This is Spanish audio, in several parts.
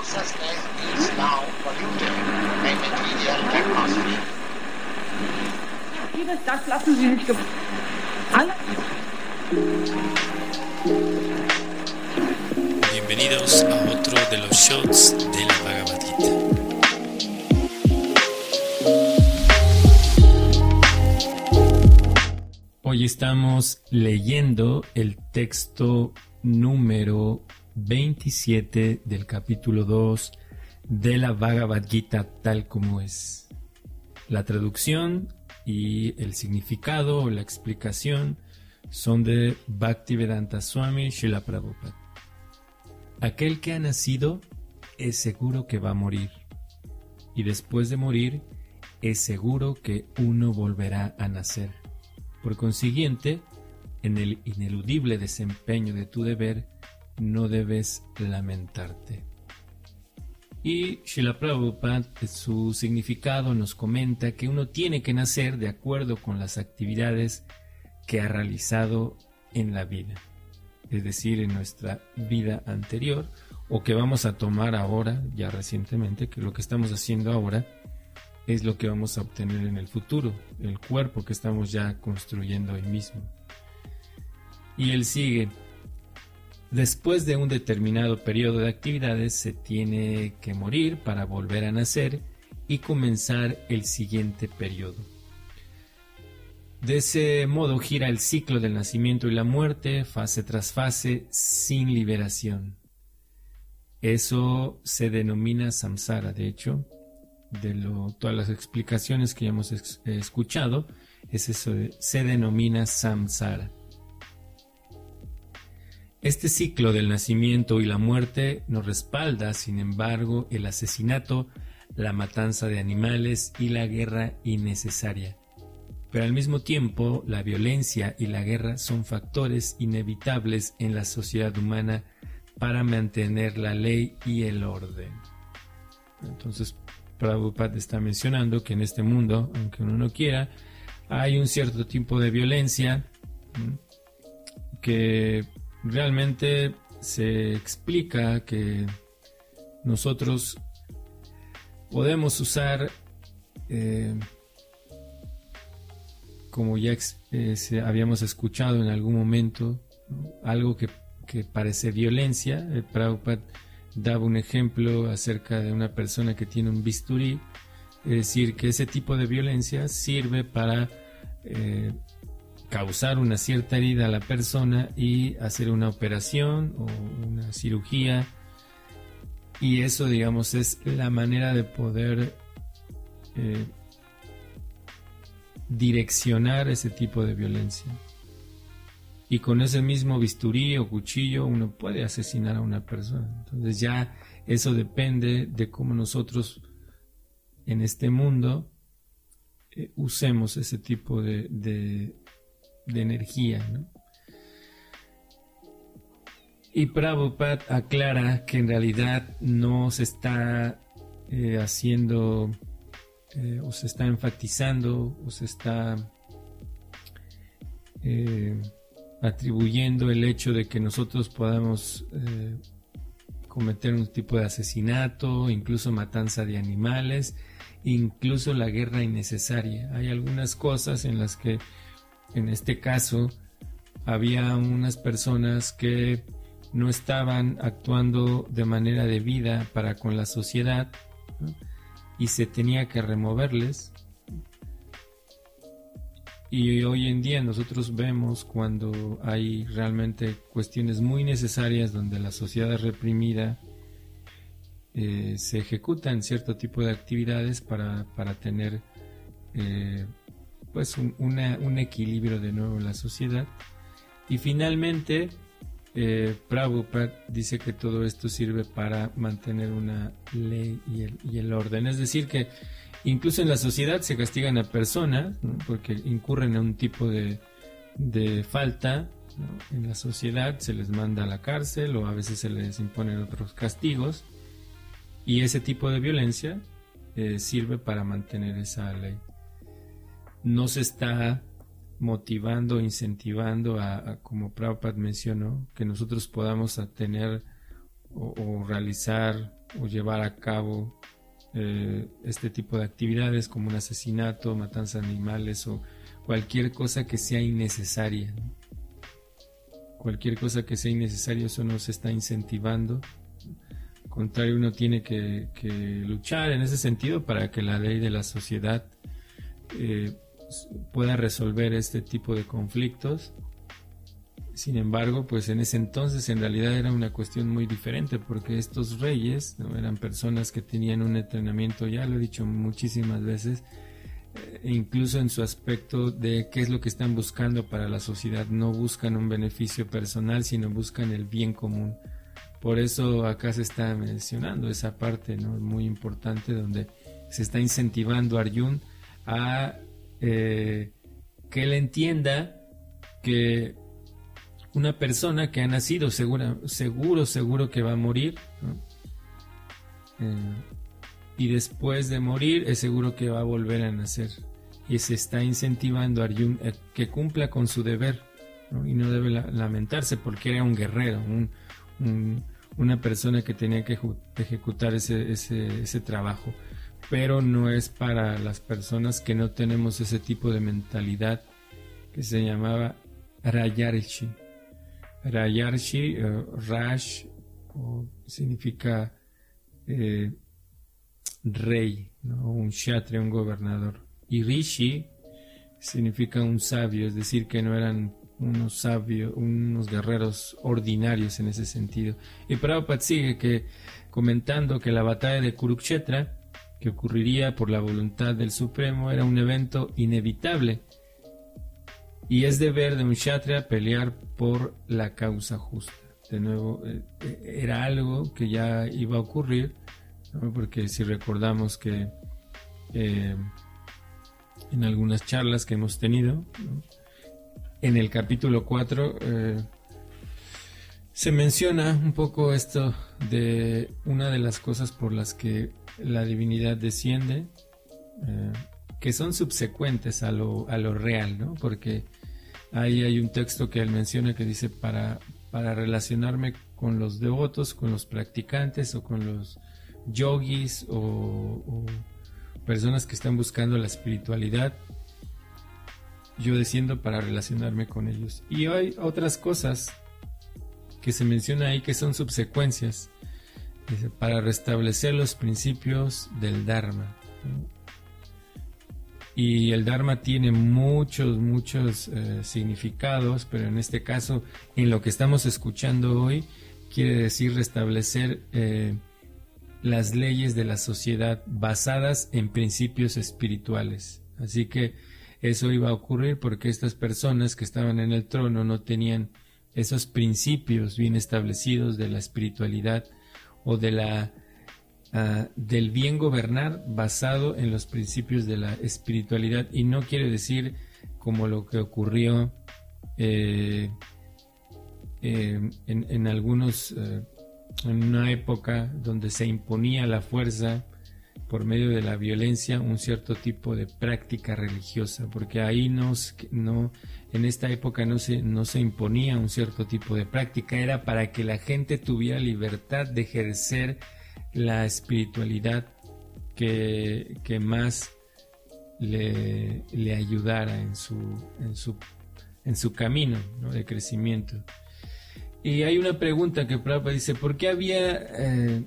consciousness is now polluted by material atmosphere. Vieles, das lassen Sie sich ge Alle Bienvenidos a otro de los shots de la Bhagavad Gita. Hoy estamos leyendo el texto número 27 del capítulo 2 de la Bhagavad Gita tal como es. La traducción y el significado o la explicación son de Bhaktivedanta Swami Srila Prabhupada. Aquel que ha nacido es seguro que va a morir y después de morir es seguro que uno volverá a nacer. Por consiguiente, en el ineludible desempeño de tu deber, no debes lamentarte. Y Srila Prabhupada, su significado nos comenta que uno tiene que nacer de acuerdo con las actividades que ha realizado en la vida, es decir, en nuestra vida anterior, o que vamos a tomar ahora, ya recientemente, que lo que estamos haciendo ahora es lo que vamos a obtener en el futuro, el cuerpo que estamos ya construyendo hoy mismo. Y él sigue, después de un determinado periodo de actividades se tiene que morir para volver a nacer y comenzar el siguiente periodo. De ese modo gira el ciclo del nacimiento y la muerte, fase tras fase, sin liberación. Eso se denomina samsara, de hecho, de todas las explicaciones que ya hemos escuchado, es eso, se denomina samsara. Este ciclo del nacimiento y la muerte nos respalda, sin embargo, el asesinato, la matanza de animales y la guerra innecesaria. Pero al mismo tiempo, la violencia y la guerra son factores inevitables en la sociedad humana para mantener la ley y el orden. Entonces, Prabhupada está mencionando que en este mundo, aunque uno no quiera, hay un cierto tipo de violencia que realmente se explica que nosotros podemos usar, eh, como ya eh, habíamos escuchado en algún momento, algo que, parece violencia. El Prabhupada daba un ejemplo acerca de una persona que tiene un bisturí, es decir, que ese tipo de violencia sirve para eh, causar una cierta herida a la persona y hacer una operación o una cirugía. Y eso, digamos, es la manera de poder eh, direccionar ese tipo de violencia. Y con ese mismo bisturí o cuchillo uno puede asesinar a una persona. Entonces ya eso depende de cómo nosotros en este mundo eh, usemos ese tipo de, de energía. Y Prabhupada aclara que en realidad no se está eh, haciendo eh, o se está enfatizando o se está eh, atribuyendo el hecho de que nosotros podamos cometer un tipo de asesinato, incluso matanza de animales, incluso la guerra innecesaria. Hay algunas cosas en las que en este caso, había unas personas que no estaban actuando de manera debida para con la sociedad y se tenía que removerles. Y hoy en día nosotros vemos cuando hay realmente cuestiones muy necesarias donde la sociedad reprimida, eh, se ejecutan cierto tipo de actividades para, tener eh, pues un, equilibrio de nuevo en la sociedad. Y finalmente, eh, Prabhupada dice que todo esto sirve para mantener una ley y el, orden. Es decir, que incluso en la sociedad se castigan a personas porque incurren en un tipo de, falta. En la sociedad se les manda a la cárcel o a veces se les imponen otros castigos. Y ese tipo de violencia eh, sirve para mantener esa ley no se está motivando, incentivando a, como Prabhupada mencionó, que nosotros podamos tener o, realizar o llevar a cabo eh, este tipo de actividades como un asesinato, matanza de animales o cualquier cosa que sea innecesaria. Cualquier cosa que sea innecesaria, eso no se está incentivando. Al contrario, uno tiene que, luchar en ese sentido para que la ley de la sociedad eh, pueda resolver este tipo de conflictos sin embargo, pues en ese entonces en realidad era una cuestión muy diferente porque estos reyes ¿no? eran personas que tenían un entrenamiento, ya lo he dicho muchísimas veces, eh, incluso en su aspecto de qué es lo que están buscando para la sociedad. No buscan un beneficio personal, sino buscan el bien común. Por eso acá se está mencionando esa parte ¿no? muy importante donde se está incentivando a Arjun a eh, que él entienda que una persona que ha nacido segura, seguro, seguro que va a morir. Eh, y después de morir es seguro que va a volver a nacer. Y se está incentivando a Arjun que cumpla con su deber. Y no debe lamentarse porque era un guerrero, una persona que tenía que ejecutar ese, ese, ese trabajo. Pero no es para las personas que no tenemos ese tipo de mentalidad que se llamaba Rayarchi. Rayarshi, eh, Rash significa eh, rey, un kshatriya, un gobernador. Y Rishi significa un sabio, es decir, que no eran unos sabios, unos guerreros ordinarios en ese sentido. Y Prabhupada sigue que comentando que la batalla de Kurukshetra, que ocurriría por la voluntad del Supremo, era un evento inevitable. Y es deber de un kshatriya pelear por la causa justa. De nuevo, eh, eh, era algo que ya iba a ocurrir, porque si recordamos que eh, en algunas charlas que hemos tenido, en el capítulo 4 se menciona un poco esto de una de las cosas por las que la divinidad desciende, que son subsecuentes a lo, a lo real, ¿no? Porque Ahí hay un texto que él menciona que dice para, para relacionarme con los devotos, con los practicantes o con los yogis o, personas que están buscando la espiritualidad, yo desciendo para relacionarme con ellos. Y hay otras cosas que se menciona ahí que son subsecuencias para restablecer los principios del Dharma. Y el Dharma tiene muchos, muchos eh, significados, pero en este caso, en lo que estamos escuchando hoy, quiere decir restablecer eh, las leyes de la sociedad basadas en principios espirituales. Así que eso iba a ocurrir porque estas personas que estaban en el trono no tenían esos principios bien establecidos de la espiritualidad o de la Ah, del bien gobernar basado en los principios de la espiritualidad. Y no quiere decir como lo que ocurrió eh, eh, en, algunos eh, en una época donde se imponía la fuerza por medio de la violencia un cierto tipo de práctica religiosa porque ahí no, no en esta época no se no se imponía un cierto tipo de práctica era para que la gente tuviera libertad de ejercer la espiritualidad que, más le, ayudara en su, en su, en su camino de crecimiento. Y hay una pregunta que Prabhupada dice, ¿por qué había eh,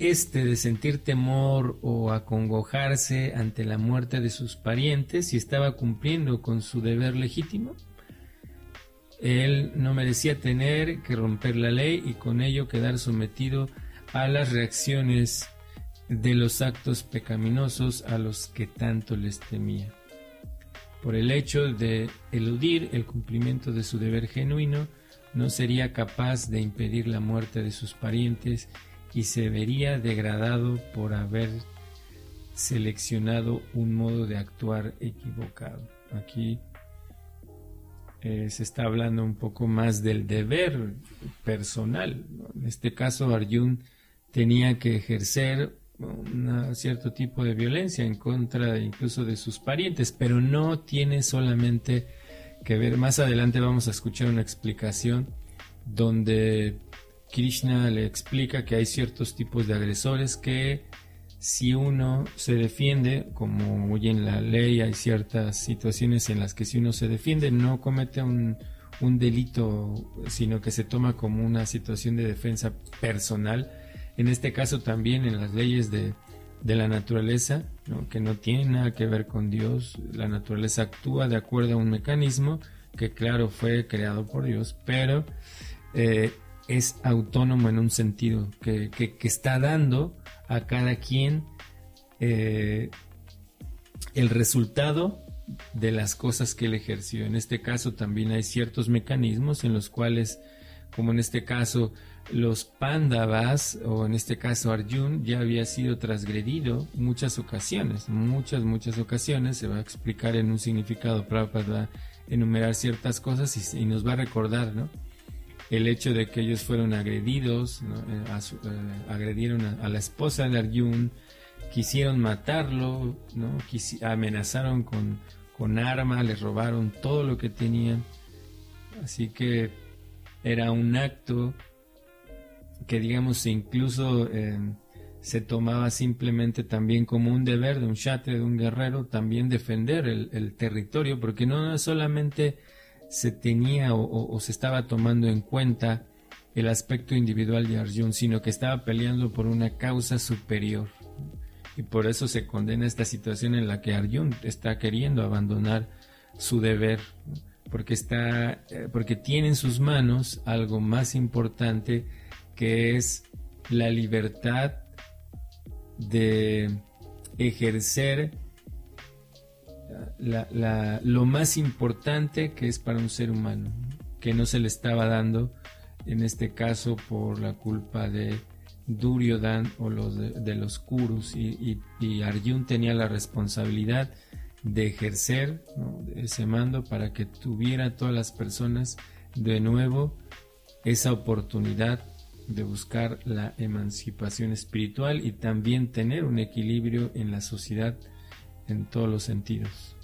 este de sentir temor o acongojarse ante la muerte de sus parientes si estaba cumpliendo con su deber legítimo? Él no merecía tener que romper la ley y con ello quedar sometido a las reacciones de los actos pecaminosos a los que tanto les temía. Por el hecho de eludir el cumplimiento de su deber genuino, no sería capaz de impedir la muerte de sus parientes y se vería degradado por haber seleccionado un modo de actuar equivocado. Aquí eh, se está hablando un poco más del deber personal. En este caso, Arjun tenía que ejercer un cierto tipo de violencia en contra incluso de sus parientes, pero no tiene solamente que ver. Más adelante vamos a escuchar una explicación donde Krishna le explica que hay ciertos tipos de agresores que si uno se defiende, como hoy en la ley hay ciertas situaciones en las que si uno se defiende no comete un, delito, sino que se toma como una situación de defensa personal. En este caso también en las leyes de, la naturaleza, que no tiene nada que ver con Dios, la naturaleza actúa de acuerdo a un mecanismo que claro fue creado por Dios, pero eh, es autónomo en un sentido, que, que está dando a cada quien eh, el resultado de las cosas que él ejerció. En este caso también hay ciertos mecanismos en los cuales, como en este caso, los Pandavas o en este caso Arjun ya había sido transgredido muchas ocasiones, muchas, muchas ocasiones. Se va a explicar en un significado, Prabhupada va a enumerar ciertas cosas y, nos va a recordar, ¿no? El hecho de que ellos fueron agredidos, eh, eh, agredieron a, la esposa de Arjun, quisieron matarlo, amenazaron con, con armas, les robaron todo lo que tenían. Así que era un acto que digamos incluso eh, se tomaba simplemente también como un deber de un chate, de un guerrero, también defender el territorio, porque no solamente se tenía o, se estaba tomando en cuenta el aspecto individual de Arjun, sino que estaba peleando por una causa superior. Y por eso se condena esta situación en la que Arjun está queriendo abandonar su deber, porque está eh, porque tiene en sus manos algo más importante que es la libertad de ejercer lo más importante que es para un ser humano, que no se le estaba dando, en este caso por la culpa de Duryodhan o los de, los Kurus, y, y, Arjun tenía la responsabilidad de ejercer ese mando para que tuviera todas las personas de nuevo esa oportunidad de buscar la emancipación espiritual y también tener un equilibrio en la sociedad en todos los sentidos.